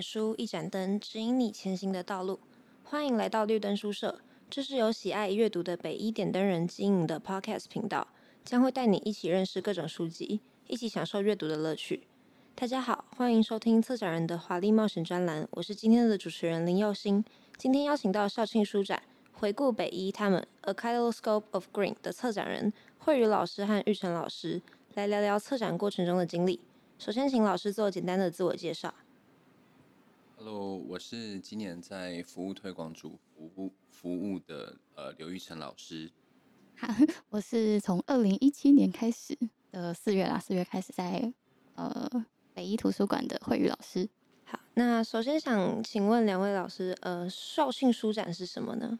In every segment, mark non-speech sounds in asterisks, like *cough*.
书，一盏灯，指引你前行的道路。欢迎来到绿灯书社，这是由喜爱阅读的北一点灯人经营的 Podcast 频道，将会带你一起认识各种书籍，一起享受阅读的乐趣。大家好，欢迎收听策展人的华丽冒险专栏，我是今天的主持人林佑星。今天邀请到校庆书展，回顾北一他们 A Kaleidoscope of Green 的策展人惠宇老师和玉成老师来聊聊策展过程中的经历。首先，请老师做简单的自我介绍。Hello，我是今年在服务推广组服务服务的呃刘玉成老师。好，*laughs* 我是从二零一七年开始的四月啦，四月开始在呃北一图书馆的慧宇老师。好，那首先想请问两位老师，呃，校庆书展是什么呢？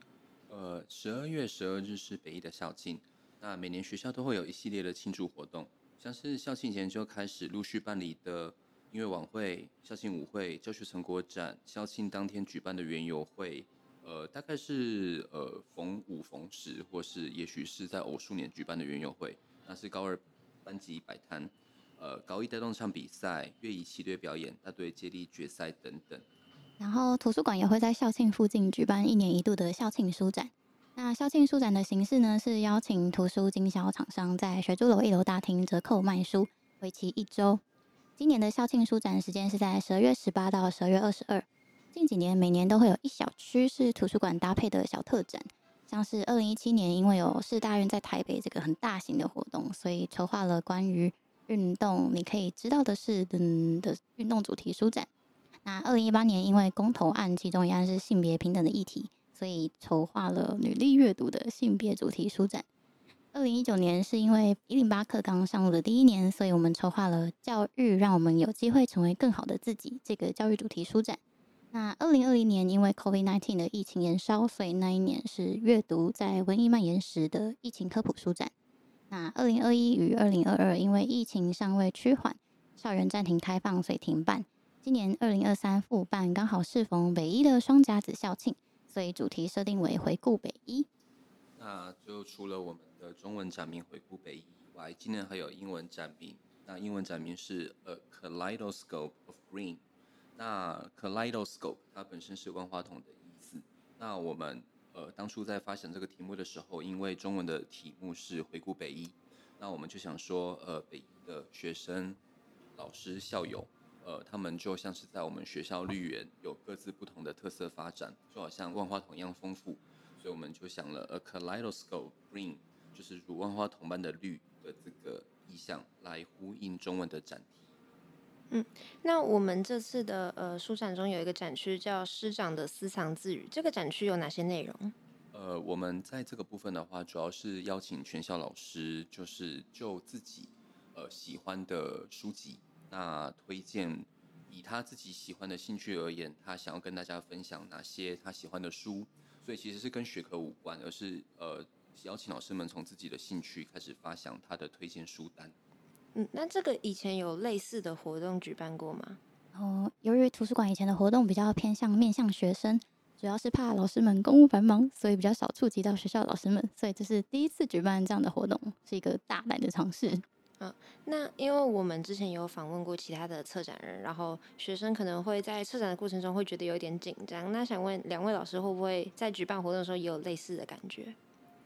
呃，十二月十二日是北一的校庆，那每年学校都会有一系列的庆祝活动，像是校庆前就开始陆续办理的。音乐晚会、校庆舞会、教学成果展、校庆当天举办的园游会，呃，大概是呃逢五逢十，或是也许是在偶数年举办的园游会。那是高二班级摆摊，呃，高一带动唱比赛、乐仪齐队表演、大队接力决赛等等。然后图书馆也会在校庆附近举办一年一度的校庆书展。那校庆书展的形式呢，是邀请图书经销厂商在学珠楼一楼大厅折扣卖书，为期一周。今年的校庆书展时间是在十二月十八到十二月二十二。近几年每年都会有一小区是图书馆搭配的小特展，像是二零一七年因为有市大运在台北这个很大型的活动，所以筹划了关于运动你可以知道的是等的运动主题书展。那二零一八年因为公投案其中一案是性别平等的议题，所以筹划了女力阅读的性别主题书展。二零一九年是因为一零八课纲上路的第一年，所以我们筹划了教育，让我们有机会成为更好的自己这个教育主题书展。那二零二零年因为 COVID-19 的疫情延烧，所以那一年是阅读在瘟疫蔓延时的疫情科普书展。那二零二一与二零二二因为疫情尚未趋缓，校园暂停开放，所以停办。今年二零二三复办，刚好适逢北一的双甲子校庆，所以主题设定为回顾北一。那就除了我们的中文展名回顾北一以外，今年还有英文展名。那英文展名是 A Kaleidoscope of Green。那 Kaleidoscope 它本身是万花筒的意思。那我们呃当初在发想这个题目的时候，因为中文的题目是回顾北一，那我们就想说，呃，北一的学生、老师、校友，呃，他们就像是在我们学校绿园有各自不同的特色发展，就好像万花筒一样丰富。所以我们就想了 A Kaleidoscope Green，就是如万花筒般的绿的这个意象，来呼应中文的展题。嗯，那我们这次的呃书展中有一个展区叫“师长的私藏自语”，这个展区有哪些内容？呃，我们在这个部分的话，主要是邀请全校老师，就是就自己呃喜欢的书籍，那推荐以他自己喜欢的兴趣而言，他想要跟大家分享哪些他喜欢的书。所以其实是跟学科无关，而是呃邀请老师们从自己的兴趣开始发想他的推荐书单。嗯，那这个以前有类似的活动举办过吗？哦，由于图书馆以前的活动比较偏向面向学生，主要是怕老师们公务繁忙，所以比较少触及到学校老师们，所以这是第一次举办这样的活动，是一个大胆的尝试。嗯，那因为我们之前有访问过其他的策展人，然后学生可能会在策展的过程中会觉得有点紧张。那想问两位老师，会不会在举办活动的时候也有类似的感觉？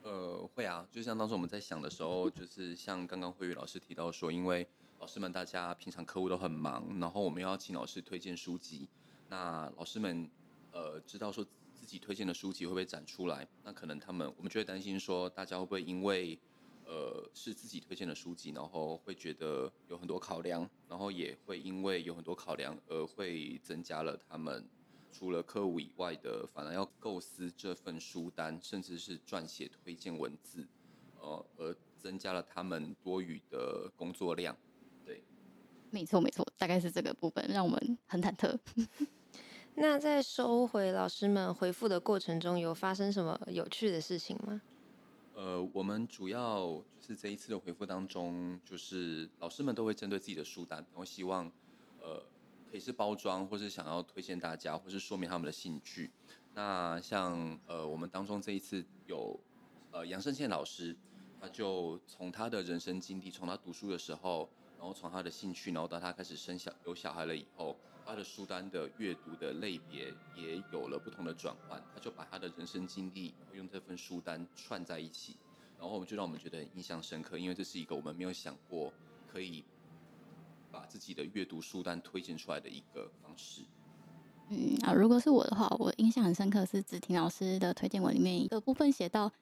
呃，会啊，就像当时我们在想的时候，就是像刚刚慧宇老师提到说，因为老师们大家平常课务都很忙，然后我们要请老师推荐书籍，那老师们呃知道说自己推荐的书籍会不会展出来，那可能他们我们就会担心说，大家会不会因为呃，是自己推荐的书籍，然后会觉得有很多考量，然后也会因为有很多考量而会增加了他们除了课务以外的，反而要构思这份书单，甚至是撰写推荐文字，呃，而增加了他们多余的工作量。对，没错没错，大概是这个部分让我们很忐忑。*laughs* 那在收回老师们回复的过程中，有发生什么有趣的事情吗？呃，我们主要就是这一次的回复当中，就是老师们都会针对自己的书单，然后希望呃可以是包装，或是想要推荐大家，或是说明他们的兴趣。那像呃我们当中这一次有呃杨胜宪老师，他就从他的人生经历，从他读书的时候，然后从他的兴趣，然后到他开始生小有小孩了以后，他的书单的阅读的类别也有了不同的转换，他就把他的人生经历用这份书单串在一起，然后就让我们觉得很印象深刻，因为这是一个我们没有想过可以把自己的阅读书单推荐出来的一个方式。嗯啊，如果是我的话，我印象很深刻是子婷老师的推荐文里面一个部分写到，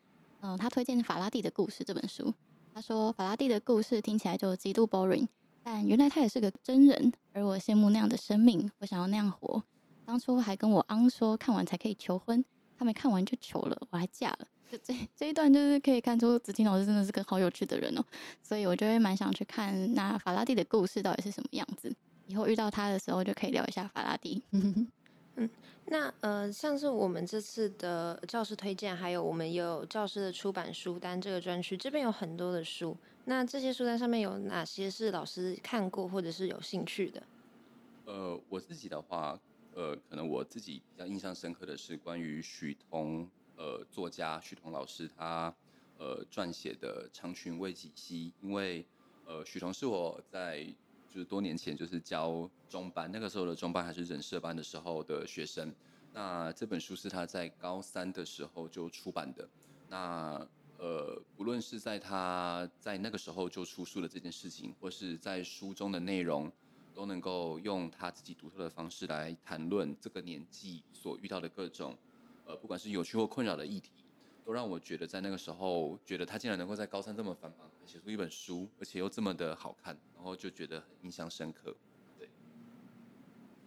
嗯、呃，他推荐法拉第的故事这本书，他说法拉第的故事听起来就极度 boring。但原来他也是个真人，而我羡慕那样的生命，我想要那样活。当初还跟我昂说看完才可以求婚，他没看完就求了，我还嫁了。就这这一段就是可以看出子婷老师真的是个好有趣的人哦，所以我就会蛮想去看那法拉第的故事到底是什么样子。以后遇到他的时候就可以聊一下法拉第。*laughs* 嗯，那呃，像是我们这次的教师推荐，还有我们也有教师的出版书单这个专区，这边有很多的书。那这些书单上面有哪些是老师看过或者是有兴趣的？呃，我自己的话，呃，可能我自己比较印象深刻的是关于许彤，呃，作家许彤老师他呃撰写的《长裙为己系》，因为呃，许彤是我在就是多年前就是教中班，那个时候的中班还是人社班的时候的学生。那这本书是他在高三的时候就出版的。那呃，不论是在他在那个时候就出书的这件事情，或是在书中的内容，都能够用他自己独特的方式来谈论这个年纪所遇到的各种，不管是有趣或困扰的议题，都让我觉得在那个时候，觉得他竟然能够在高三这么繁忙写出一本书，而且又这么的好看，然后就觉得很印象深刻。对，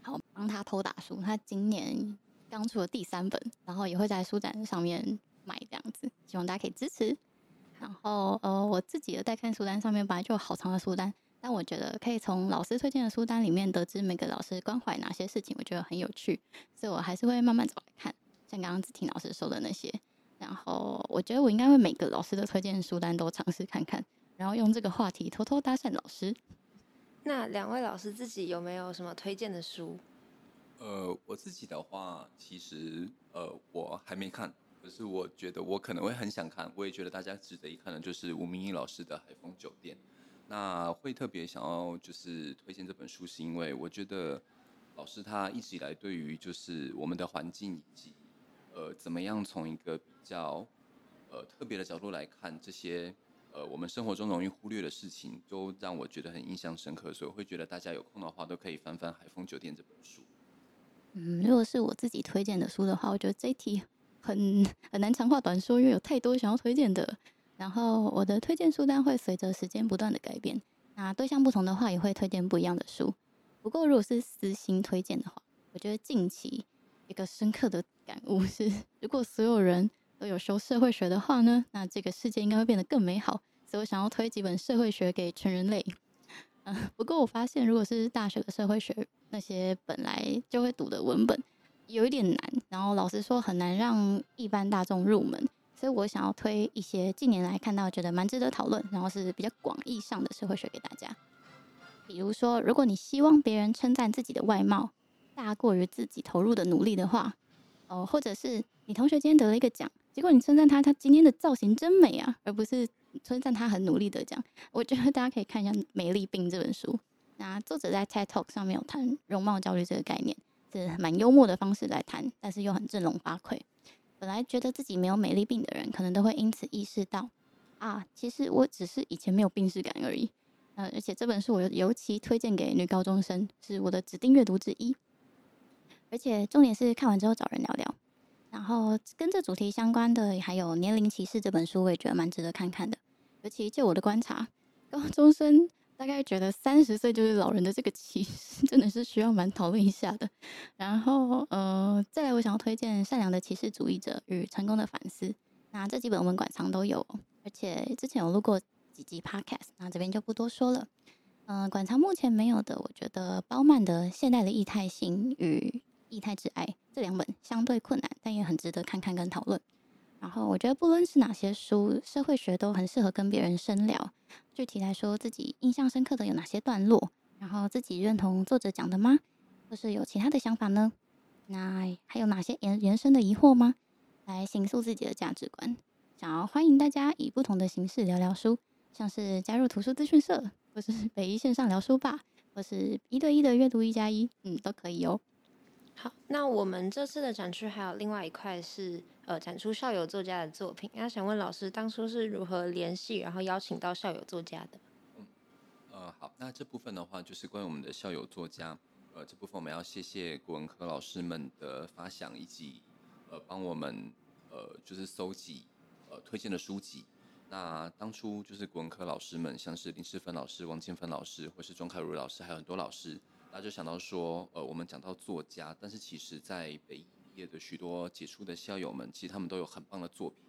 好，帮他偷打书，他今年刚出了第三本，然后也会在书展上面。买这样子，希望大家可以支持。然后，呃，我自己的待看书单上面本来就有好长的书单，但我觉得可以从老师推荐的书单里面得知每个老师关怀哪些事情，我觉得很有趣，所以我还是会慢慢找来看。像刚刚子婷老师说的那些，然后我觉得我应该会每个老师的推荐书单都尝试看看，然后用这个话题偷偷搭讪老师。那两位老师自己有没有什么推荐的书？呃，我自己的话，其实呃，我还没看。可是我觉得我可能会很想看，我也觉得大家值得一看的，就是吴明义老师的《海风酒店》。那会特别想要就是推荐这本书，是因为我觉得老师他一直以来对于就是我们的环境以及呃怎么样从一个比较呃特别的角度来看这些呃我们生活中容易忽略的事情，都让我觉得很印象深刻，所以我会觉得大家有空的话都可以翻翻《海丰酒店》这本书。嗯，如果是我自己推荐的书的话，我觉得这一题。很很难长话短说，因为有太多想要推荐的。然后我的推荐书单会随着时间不断的改变，那对象不同的话也会推荐不一样的书。不过如果是私心推荐的话，我觉得近期一个深刻的感悟是，如果所有人都有修社会学的话呢，那这个世界应该会变得更美好。所以我想要推几本社会学给全人类。嗯，不过我发现如果是大学的社会学那些本来就会读的文本。有一点难，然后老实说很难让一般大众入门，所以我想要推一些近年来看到觉得蛮值得讨论，然后是比较广义上的社会学给大家。比如说，如果你希望别人称赞自己的外貌大过于自己投入的努力的话，哦，或者是你同学今天得了一个奖，结果你称赞他，他今天的造型真美啊，而不是称赞他很努力得奖。我觉得大家可以看一下《美丽病》这本书，那作者在 TED Talk 上面有谈容貌焦虑这个概念。是蛮幽默的方式来谈，但是又很振聋发聩。本来觉得自己没有美丽病的人，可能都会因此意识到，啊，其实我只是以前没有病识感而已。呃，而且这本书我尤其推荐给女高中生，是我的指定阅读之一。而且重点是看完之后找人聊聊。然后跟这主题相关的还有《年龄歧视》这本书，我也觉得蛮值得看看的。尤其就我的观察，高中生。大概觉得三十岁就是老人的这个歧视，真的是需要蛮讨论一下的。然后，呃，再来，我想要推荐《善良的歧视主义者与成功的反思》。那这几本我们馆藏都有，而且之前有录过几集 Podcast，那这边就不多说了。嗯、馆藏目前没有的，我觉得鲍曼的《现代的异态性与异态之爱》这两本相对困难，但也很值得看看跟讨论。然后我觉得不论是哪些书，社会学都很适合跟别人深聊。具体来说，自己印象深刻的有哪些段落？然后自己认同作者讲的吗？或是有其他的想法呢？那还有哪些延延伸的疑惑吗？来形塑自己的价值观。想要欢迎大家以不同的形式聊聊书，像是加入图书资讯社，或是北一线上聊书吧，或是一对一的阅读一加一，嗯，都可以哦。好，那我们这次的展区还有另外一块是呃展出校友作家的作品。那想问老师，当初是如何联系，然后邀请到校友作家的？嗯，呃，好，那这部分的话就是关于我们的校友作家。呃，这部分我们要谢谢国文科老师们的发想，以及呃帮我们呃就是搜集呃推荐的书籍。那当初就是国文科老师们，像是林世芬老师、王建芬老师，或是庄凯如老师，还有很多老师。他就想到说，呃，我们讲到作家，但是其实，在北艺毕业的许多杰出的校友们，其实他们都有很棒的作品，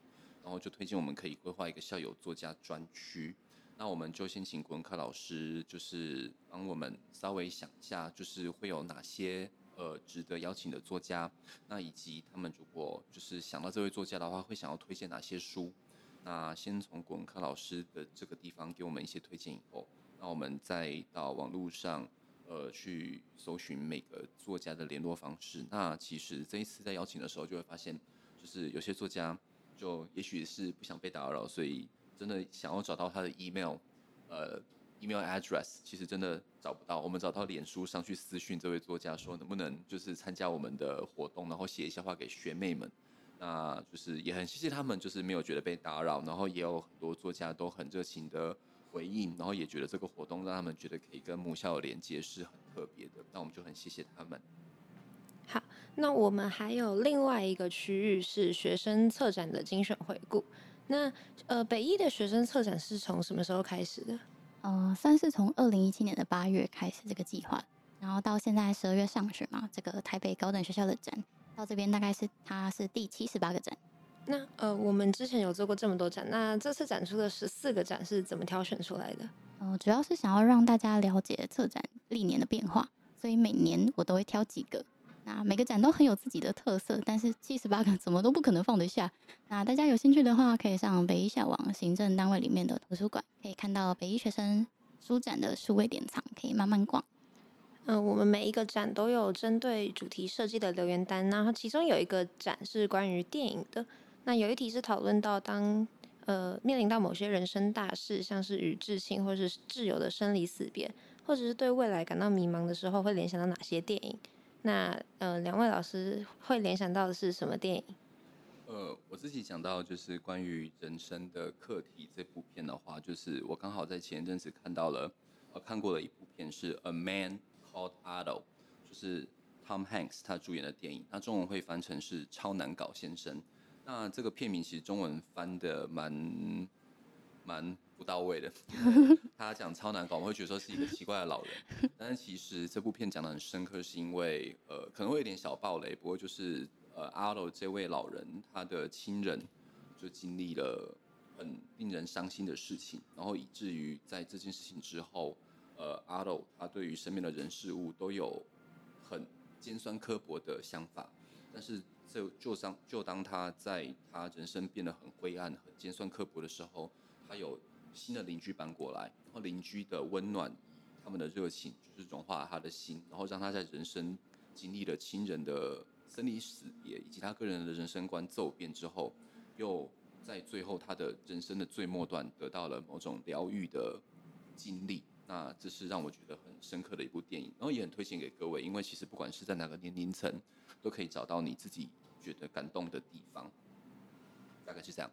然后就推荐我们可以规划一个校友作家专区。那我们就先请国文科老师，就是帮我们稍微想一下，就是会有哪些呃值得邀请的作家，那以及他们如果就是想到这位作家的话，会想要推荐哪些书。那先从国文科老师的这个地方给我们一些推荐以后，那我们再到网络上。呃，去搜寻每个作家的联络方式。那其实这一次在邀请的时候，就会发现，就是有些作家就也许是不想被打扰，所以真的想要找到他的 email，呃，email address，其实真的找不到。我们找到脸书上去私讯这位作家，说能不能就是参加我们的活动，然后写一下话给学妹们。那就是也很谢谢他们，就是没有觉得被打扰，然后也有很多作家都很热情的。回应，然后也觉得这个活动让他们觉得可以跟母校的连接是很特别的，那我们就很谢谢他们。好，那我们还有另外一个区域是学生策展的精选回顾。那呃，北一的学生策展是从什么时候开始的？呃，算是从二零一七年的八月开始这个计划，然后到现在十二月上旬嘛，这个台北高等学校的展到这边大概是它是第七十八个展。那呃，我们之前有做过这么多展，那这次展出的十四个展是怎么挑选出来的？嗯、呃，主要是想要让大家了解策展历年的变化，所以每年我都会挑几个。那每个展都很有自己的特色，但是七十八个怎么都不可能放得下。那大家有兴趣的话，可以上北医校网行政单位里面的图书馆，可以看到北医学生书展的数位典藏，可以慢慢逛。嗯、呃，我们每一个展都有针对主题设计的留言单，然后其中有一个展是关于电影的。那有一题是讨论到当呃面临到某些人生大事，像是与至亲或是挚友的生离死别，或者是对未来感到迷茫的时候，会联想到哪些电影？那呃两位老师会联想到的是什么电影？呃，我自己讲到就是关于人生的课题这部片的话，就是我刚好在前一阵子看到了呃看过了一部片是《A Man Called Otto》，就是 Tom Hanks 他主演的电影，那中文会翻成是《超难搞先生》。那这个片名其实中文翻的蛮蛮不到位的，*laughs* 他讲超难搞，我会觉得说是一个奇怪的老人。但是其实这部片讲的很深刻，是因为呃可能会有点小暴雷，不过就是呃阿斗这位老人他的亲人就经历了很令人伤心的事情，然后以至于在这件事情之后，呃阿斗他对于身边的人事物都有很尖酸刻薄的想法，但是。就就当就当他在他人生变得很灰暗、很尖酸刻薄的时候，他有新的邻居搬过来，然后邻居的温暖、他们的热情，就是融化了他的心，然后让他在人生经历了亲人的生离死别以及他个人的人生观骤变之后，又在最后他的人生的最末段得到了某种疗愈的经历。那这是让我觉得很深刻的一部电影，然后也很推荐给各位，因为其实不管是在哪个年龄层，都可以找到你自己。觉得感动的地方，大概是这样。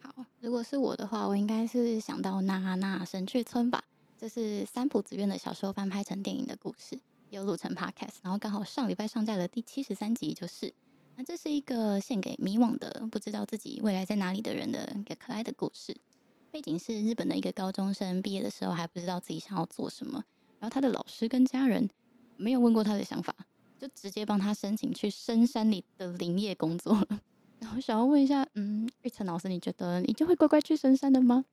好，如果是我的话，我应该是想到《娜娜神去村》吧。这是三浦紫苑的小说翻拍成电影的故事，有录成 Podcast，然后刚好上礼拜上架了第七十三集，就是。那这是一个献给迷惘的、不知道自己未来在哪里的人的一个可爱的故事。背景是日本的一个高中生毕业的时候还不知道自己想要做什么，然后他的老师跟家人没有问过他的想法。就直接帮他申请去深山里的林业工作了。然后想要问一下，嗯，玉成老师，你觉得你就会乖乖去深山的吗？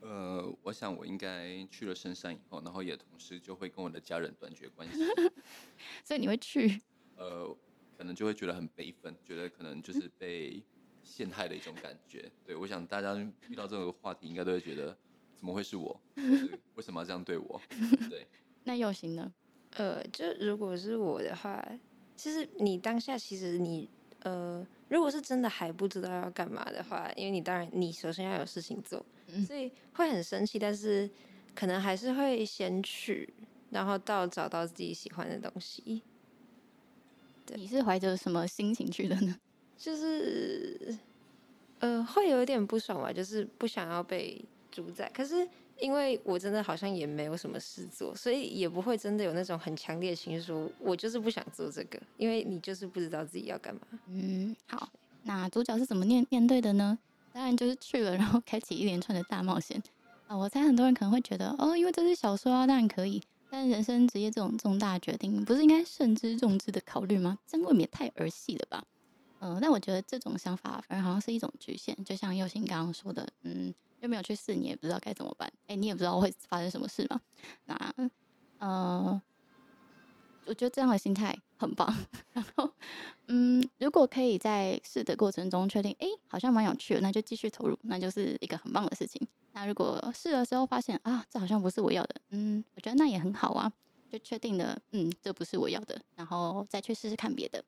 呃，我想我应该去了深山以后，然后也同时就会跟我的家人断绝关系。*laughs* 所以你会去？呃，可能就会觉得很悲愤，觉得可能就是被陷害的一种感觉。对，我想大家遇到这个话题，应该都会觉得怎么会是我？*laughs* 就是为什么要这样对我？*laughs* 对。那又行呢？呃，就如果是我的话，其实你当下其实你呃，如果是真的还不知道要干嘛的话，因为你当然你首先要有事情做，所以会很生气，但是可能还是会先去，然后到找到自己喜欢的东西。对，你是怀着什么心情去的呢？*laughs* 就是，呃，会有一点不爽吧，就是不想要被主宰。可是因为我真的好像也没有什么事做，所以也不会真的有那种很强烈的情绪，说我就是不想做这个，因为你就是不知道自己要干嘛。嗯，好，那主角是怎么面面对的呢？当然就是去了，然后开启一连串的大冒险。啊，我猜很多人可能会觉得，哦，因为这是小说啊，当然可以。但人生职业这种重大决定，不是应该慎之重之的考虑吗？这未免太儿戏了吧？嗯、但我觉得这种想法反而好像是一种局限。就像又欣刚刚说的，嗯，又没有去试，你也不知道该怎么办。哎、你也不知道会发生什么事嘛。那，呃，我觉得这样的心态很棒。*laughs* 然后，嗯，如果可以在试的过程中确定，哎、好像蛮有趣的，那就继续投入，那就是一个很棒的事情。那如果试的时候发现啊，这好像不是我要的，嗯，我觉得那也很好啊，就确定了，嗯，这不是我要的，然后再去试试看别的。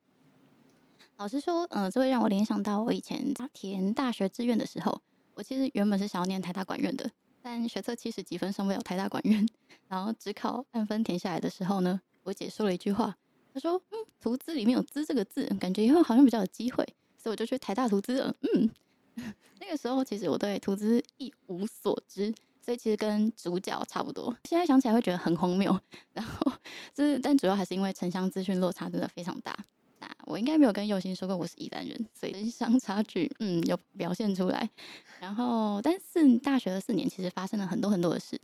老实说，嗯、这会让我联想到我以前填大学志愿的时候，我其实原本是想要念台大管院的，但学测七十几分上不了台大管院，然后只考按分填下来的时候呢，我姐说了一句话，她说，嗯，图资里面有“资”这个字，感觉以后好像比较有机会，所以我就去台大图资了，嗯。*laughs* 那个时候其实我对图资一无所知，所以其实跟主角差不多。现在想起来会觉得很荒谬，然后 *laughs* 就是，但主要还是因为城乡资讯落差真的非常大。我应该没有跟又欣说过我是宜兰人，所以城乡差距嗯有表现出来。然后，但是大学的四年其实发生了很多很多的事。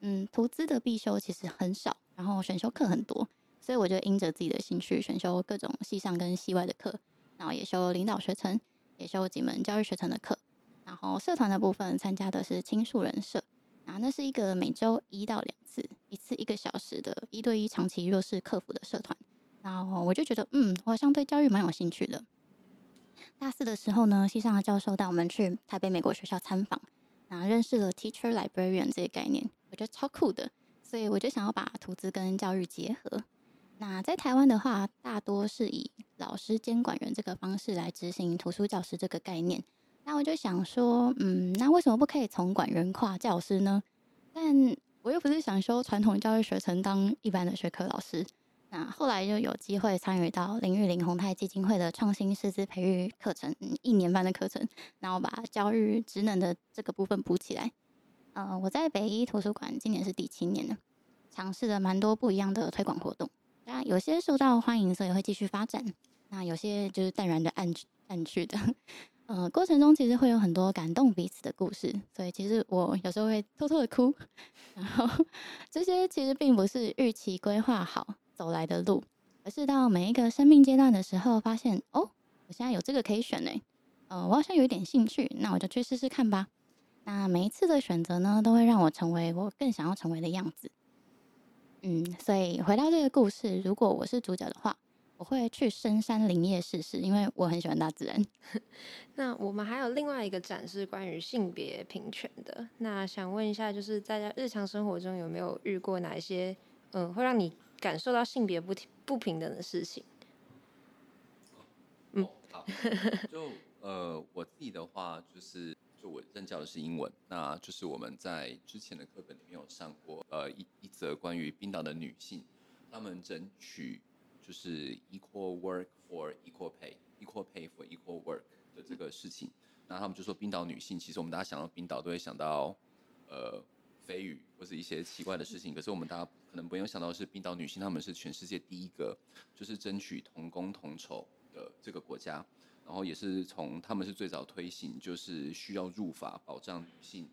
嗯，图资的必修其实很少，然后选修课很多，所以我就因着自己的兴趣选修各种系上跟系外的课，然后也修领导学程。也修几门教育学程的课，然后社团的部分参加的是青树人社，啊，那是一个每周一到两次，一次一个小时的一对一长期弱势客服的社团，然后我就觉得，嗯，我好像对教育蛮有兴趣的。大四的时候呢，系上的教授带我们去台北美国学校参访，然后认识了 teacher librarian 这个概念，我觉得超酷的，所以我就想要把图资跟教育结合。那在台湾的话，大多是以老师监管员这个方式来执行图书教师这个概念。那我就想说，嗯，那为什么不可以从管员跨教师呢？但我又不是想修传统教育学程当一般的学科老师。那后来就有机会参与到林玉玲宏泰基金会的创新师资培育课程，一年半的课程，然后把教育职能的这个部分补起来。呃，我在北一图书馆今年是第七年了，尝试了蛮多不一样的推广活动。那有些受到欢迎，所以会继续发展；那有些就是淡然的暗暗去的。呃，过程中其实会有很多感动彼此的故事，所以其实我有时候会偷偷的哭。*laughs* 然后这些其实并不是预期规划好走来的路，而是到每一个生命阶段的时候，发现哦，我现在有这个可以选呢。呃，我好像有一点兴趣，那我就去试试看吧。那每一次的选择呢，都会让我成为我更想要成为的样子。嗯，所以回到这个故事，如果我是主角的话，我会去深山林业试试，因为我很喜欢大自然。*laughs* 那我们还有另外一个展示关于性别平权的。那想问一下，就是大家日常生活中有没有遇过哪一些嗯，会让你感受到性别不不平等的事情？嗯，好，就呃，我自己的话就是。就我任教的是英文，那就是我们在之前的课本里面有上过，呃，一一则关于冰岛的女性，她们争取就是 equal work for equal pay，equal pay for equal work 的这个事情。那他们就说冰岛女性，其实我们大家想到冰岛都会想到，呃，飞鱼或是一些奇怪的事情，可是我们大家可能不用想到是冰岛女性，她们是全世界第一个就是争取同工同酬的这个国家。然后也是从他们是最早推行，就是需要入法保障女性，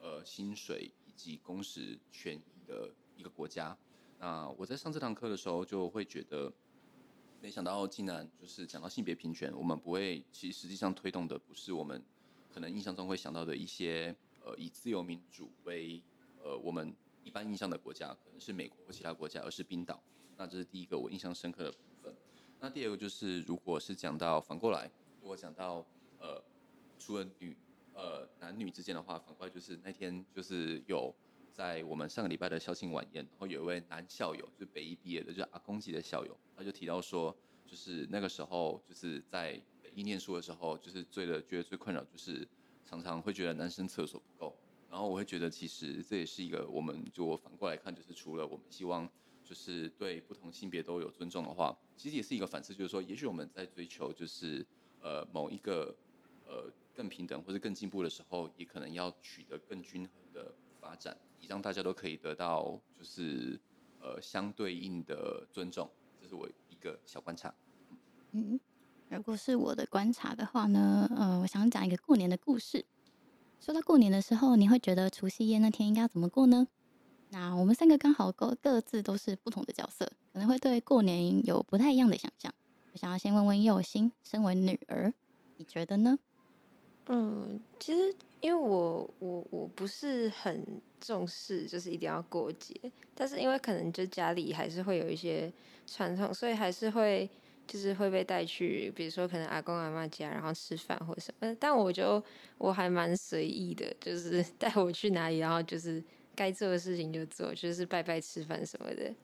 呃，薪水以及工时权益的一个国家。那我在上这堂课的时候，就会觉得，没想到竟然就是讲到性别平权，我们不会，其实实际上推动的不是我们可能印象中会想到的一些，呃，以自由民主为，呃，我们一般印象的国家，可能是美国或其他国家，而是冰岛。那这是第一个我印象深刻的部分。那第二个就是，如果是讲到反过来，如果讲到呃，除了女呃男女之间的话，反过来就是那天就是有在我们上个礼拜的校庆晚宴，然后有一位男校友，就北一毕业的，就是阿公级的校友，他就提到说，就是那个时候就是在北一念书的时候，就是最的觉得最困扰就是常常会觉得男生厕所不够，然后我会觉得其实这也是一个我们就反过来看，就是除了我们希望就是对不同性别都有尊重的话，其实也是一个反思，就是说，也许我们在追求就是呃某一个呃更平等或者更进步的时候，也可能要取得更均衡的发展，以让大家都可以得到就是呃相对应的尊重。这是我一个小观察。嗯，如果是我的观察的话呢，呃，我想讲一个过年的故事。说到过年的时候，你会觉得除夕夜那天应该要怎么过呢？那我们三个刚好各各自都是不同的角色，可能会对过年有不太一样的想象。我想要先问问佑星，身为女儿，你觉得呢？嗯，其实因为我我我不是很重视，就是一定要过节，但是因为可能就家里还是会有一些传统，所以还是会。就是会被带去，比如说可能阿公阿妈家，然后吃饭或者什么。但我就我还蛮随意的，就是 *laughs* 带我去哪里，然后就是该做的事情就做，就是拜拜吃饭什么的。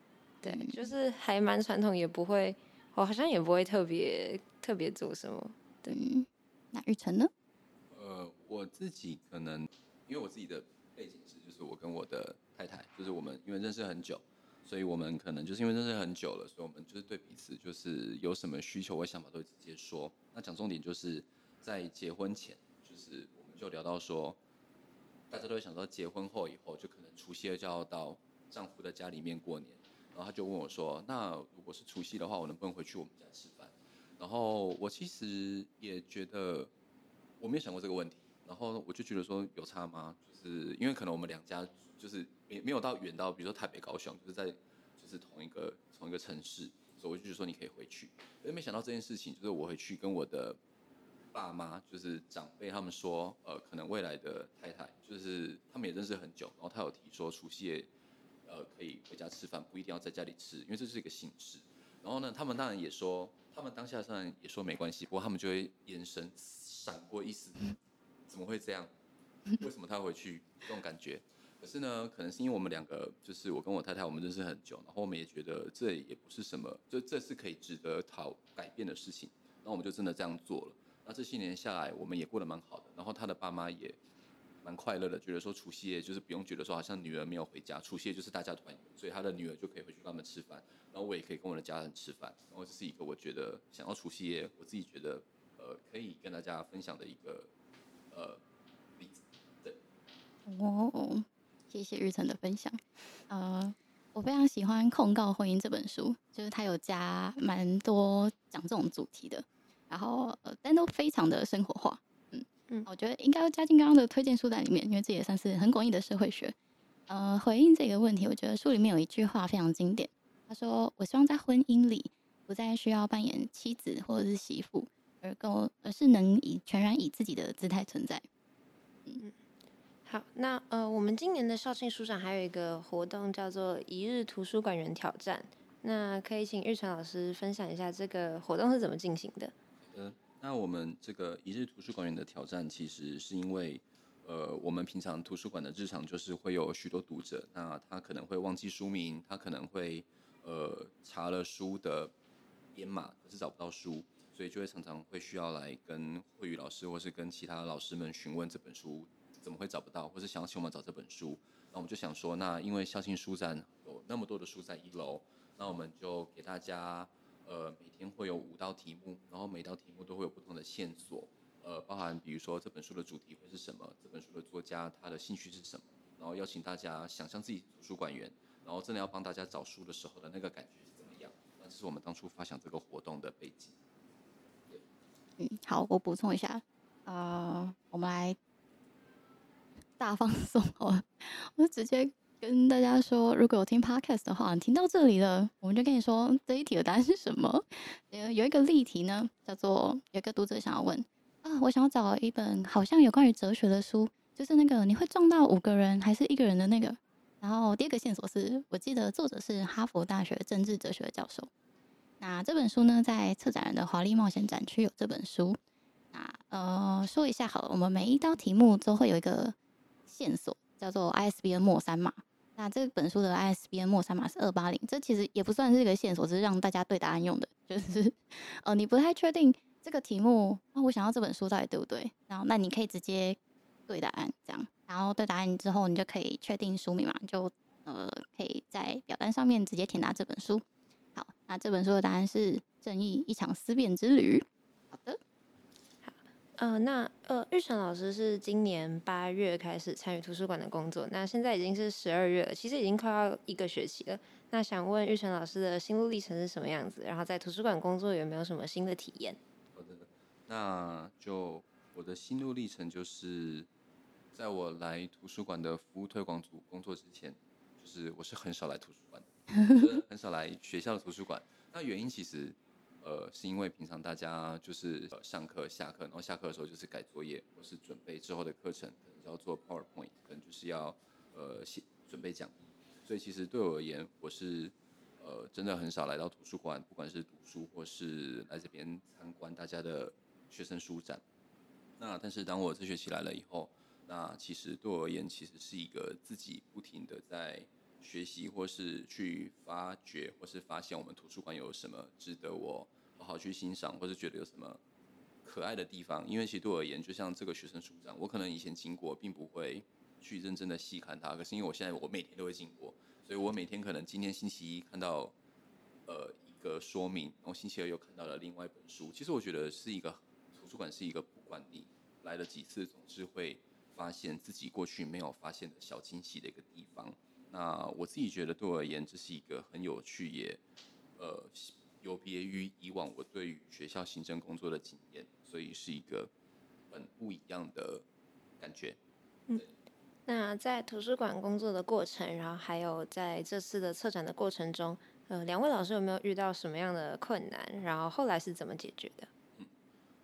对，就是还蛮传统，也不会，我好像也不会特别特别做什么。对，那玉成呢？呃，我自己可能因为我自己的背景是，就是我跟我的太太，就是我们因为认识很久。所以我们可能就是因为认识很久了，所以我们就是对彼此就是有什么需求或想法都会直接说。那讲重点就是在结婚前，就是我们就聊到说，大家都会想到结婚后以后就可能除夕就要到丈夫的家里面过年。然后他就问我说：“那如果是除夕的话，我能不能回去我们家吃饭？”然后我其实也觉得我没有想过这个问题。然后我就觉得说有差吗？就是因为可能我们两家。就是没没有到远到，比如说台北、高雄，就是在就是同一个同一个城市，所以我就说你可以回去。但没想到这件事情，就是我回去跟我的爸妈，就是长辈他们说，呃，可能未来的太太，就是他们也认识很久，然后他有提说除夕夜，呃，可以回家吃饭，不一定要在家里吃，因为这是一个形式。然后呢，他们当然也说，他们当下当然也说没关系，不过他们就会眼神闪过一丝，怎么会这样？为什么他要回去？这种感觉。可是呢，可能是因为我们两个，就是我跟我太太，我们认识很久，然后我们也觉得这也不是什么，就这是可以值得讨改变的事情，然后我们就真的这样做了。那这些年下来，我们也过得蛮好的，然后他的爸妈也蛮快乐的，觉得说除夕夜就是不用觉得说好像女儿没有回家，除夕夜就是大家团圆，所以他的女儿就可以回去跟他们吃饭，然后我也可以跟我的家人吃饭，然后这是一个我觉得想要除夕夜，我自己觉得呃可以跟大家分享的一个呃例子，哦。谢谢玉成的分享。呃，我非常喜欢《控告婚姻》这本书，就是它有加蛮多讲这种主题的，然后呃，但都非常的生活化。嗯嗯，我觉得应该要加进刚刚的推荐书单里面，因为这也算是很广义的社会学。呃，回应这个问题，我觉得书里面有一句话非常经典，他说：“我希望在婚姻里不再需要扮演妻子或者是媳妇，而够而是能以全然以自己的姿态存在。”嗯。好，那呃，我们今年的校庆书展还有一个活动叫做“一日图书馆员挑战”，那可以请玉成老师分享一下这个活动是怎么进行的？呃，那我们这个一日图书馆员的挑战，其实是因为，呃，我们平常图书馆的日常就是会有许多读者，那他可能会忘记书名，他可能会呃查了书的编码，可是找不到书，所以就会常常会需要来跟慧宇老师或是跟其他老师们询问这本书。怎么会找不到，或是想要请我们找这本书？那我们就想说，那因为校庆书展有那么多的书在一楼，那我们就给大家，呃，每天会有五道题目，然后每道题目都会有不同的线索，呃，包含比如说这本书的主题会是什么，这本书的作家他的兴趣是什么，然后邀请大家想象自己图书馆员，然后真的要帮大家找书的时候的那个感觉是怎么样？那这是我们当初发想这个活动的背景。嗯，好，我补充一下，呃，我们来。大放送哦！我就直接跟大家说，如果有听 podcast 的话，你听到这里了，我们就跟你说这一题的答案是什么。有 *laughs* 有一个例题呢，叫做有个读者想要问啊，我想要找一本好像有关于哲学的书，就是那个你会撞到五个人还是一个人的那个。然后第二个线索是我记得作者是哈佛大学政治哲学教授。那这本书呢，在策展人的华丽冒险展区有这本书。那呃，说一下好了，我们每一道题目都会有一个。线索叫做 ISBN 末三码，那这本书的 ISBN 末三码是二八零，这其实也不算是一个线索，只是让大家对答案用的。就是呃，你不太确定这个题目，那我想要这本书到底对不对？然后那你可以直接对答案这样，然后对答案之后，你就可以确定书名嘛，就呃，可以在表单上面直接填答这本书。好，那这本书的答案是《正义：一场思辨之旅》。呃，那呃，玉成老师是今年八月开始参与图书馆的工作，那现在已经是十二月了，其实已经快要一个学期了。那想问玉成老师的心路历程是什么样子？然后在图书馆工作有没有什么新的体验？好的，那就我的心路历程就是，在我来图书馆的服务推广组工作之前。就是我是很少来图书馆，*laughs* 很少来学校的图书馆。那原因其实，呃，是因为平常大家就是呃上课下课，然后下课的时候就是改作业或是准备之后的课程，可能要做 PowerPoint，可能就是要呃写准备讲义。所以其实对我而言，我是呃真的很少来到图书馆，不管是读书或是来这边参观大家的学生书展。那但是当我这学期来了以后，那其实对我而言，其实是一个自己不停的在。学习，或是去发掘，或是发现我们图书馆有什么值得我好好去欣赏，或是觉得有什么可爱的地方。因为其实对我而言，就像这个学生书展，我可能以前经过，并不会去认真的细看它。可是因为我现在我每天都会经过，所以我每天可能今天星期一看到呃一个说明，然后星期二又看到了另外一本书。其实我觉得是一个图书馆是一个不管你来了几次，总是会发现自己过去没有发现的小惊喜的一个地方。那我自己觉得，对我而言，这是一个很有趣也，呃，有别于以往我对于学校行政工作的经验，所以是一个很不一样的感觉。嗯，那在图书馆工作的过程，然后还有在这次的策展的过程中，呃，两位老师有没有遇到什么样的困难？然后后来是怎么解决的？嗯，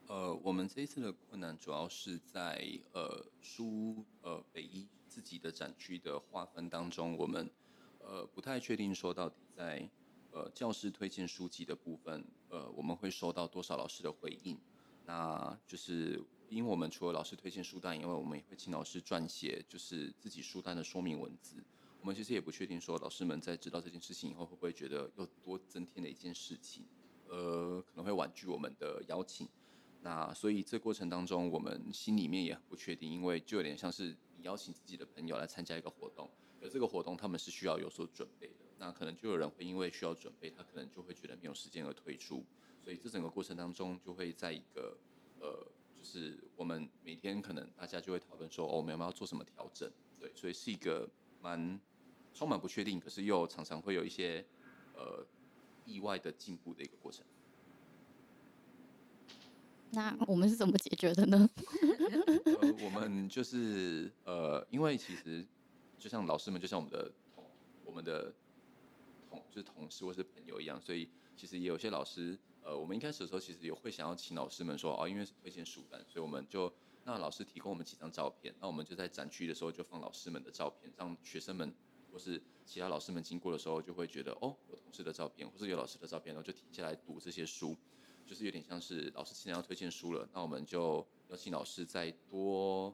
呃，我们这一次的困难主要是在呃书呃北一。自己的展区的划分当中，我们呃不太确定说到底在呃教师推荐书籍的部分，呃我们会收到多少老师的回应。那就是因为我们除了老师推荐书单以外，我们也会请老师撰写就是自己书单的说明文字。我们其实也不确定说老师们在知道这件事情以后，会不会觉得又多增添了一件事情，呃可能会婉拒我们的邀请。那所以这过程当中，我们心里面也不确定，因为就有点像是。你邀请自己的朋友来参加一个活动，而这个活动他们是需要有所准备的，那可能就有人会因为需要准备，他可能就会觉得没有时间而退出，所以这整个过程当中就会在一个呃，就是我们每天可能大家就会讨论说，哦，我们有没有要做什么调整？对，所以是一个蛮充满不确定，可是又常常会有一些呃意外的进步的一个过程。那我们是怎么解决的呢？*laughs* 我们就是呃，因为其实就像老师们，就像我们的我们的同就是同事或是朋友一样，所以其实也有些老师，呃，我们一开始的时候其实有会想要请老师们说哦，因为是推荐书单，所以我们就让老师提供我们几张照片，那我们就在展区的时候就放老师们的照片，让学生们或是其他老师们经过的时候就会觉得哦，有同事的照片或是有老师的照片，然后就停下来读这些书。就是有点像是老师现在要推荐书了，那我们就邀请老师再多，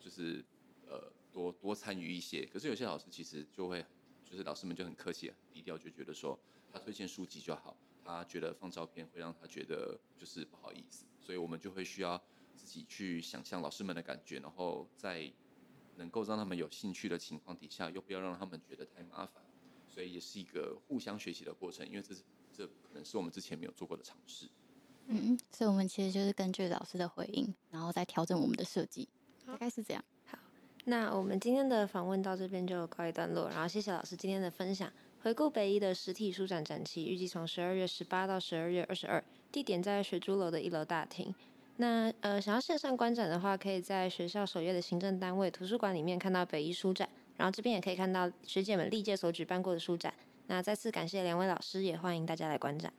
就是呃多多参与一些。可是有些老师其实就会，就是老师们就很客气、很低调，就觉得说他推荐书籍就好，他觉得放照片会让他觉得就是不好意思，所以我们就会需要自己去想象老师们的感觉，然后在能够让他们有兴趣的情况底下，又不要让他们觉得太麻烦，所以也是一个互相学习的过程，因为这是。这可能是我们之前没有做过的尝试。嗯，所以我们其实就是根据老师的回应，然后再调整我们的设计，大概是这样。好，那我们今天的访问到这边就告一段落，然后谢谢老师今天的分享。回顾北一的实体书展展期，预计从十二月十八到十二月二十二，地点在学珠楼的一楼大厅。那呃，想要线上观展的话，可以在学校首页的行政单位图书馆里面看到北一书展，然后这边也可以看到学姐们历届所举办过的书展。那再次感谢两位老师，也欢迎大家来观展。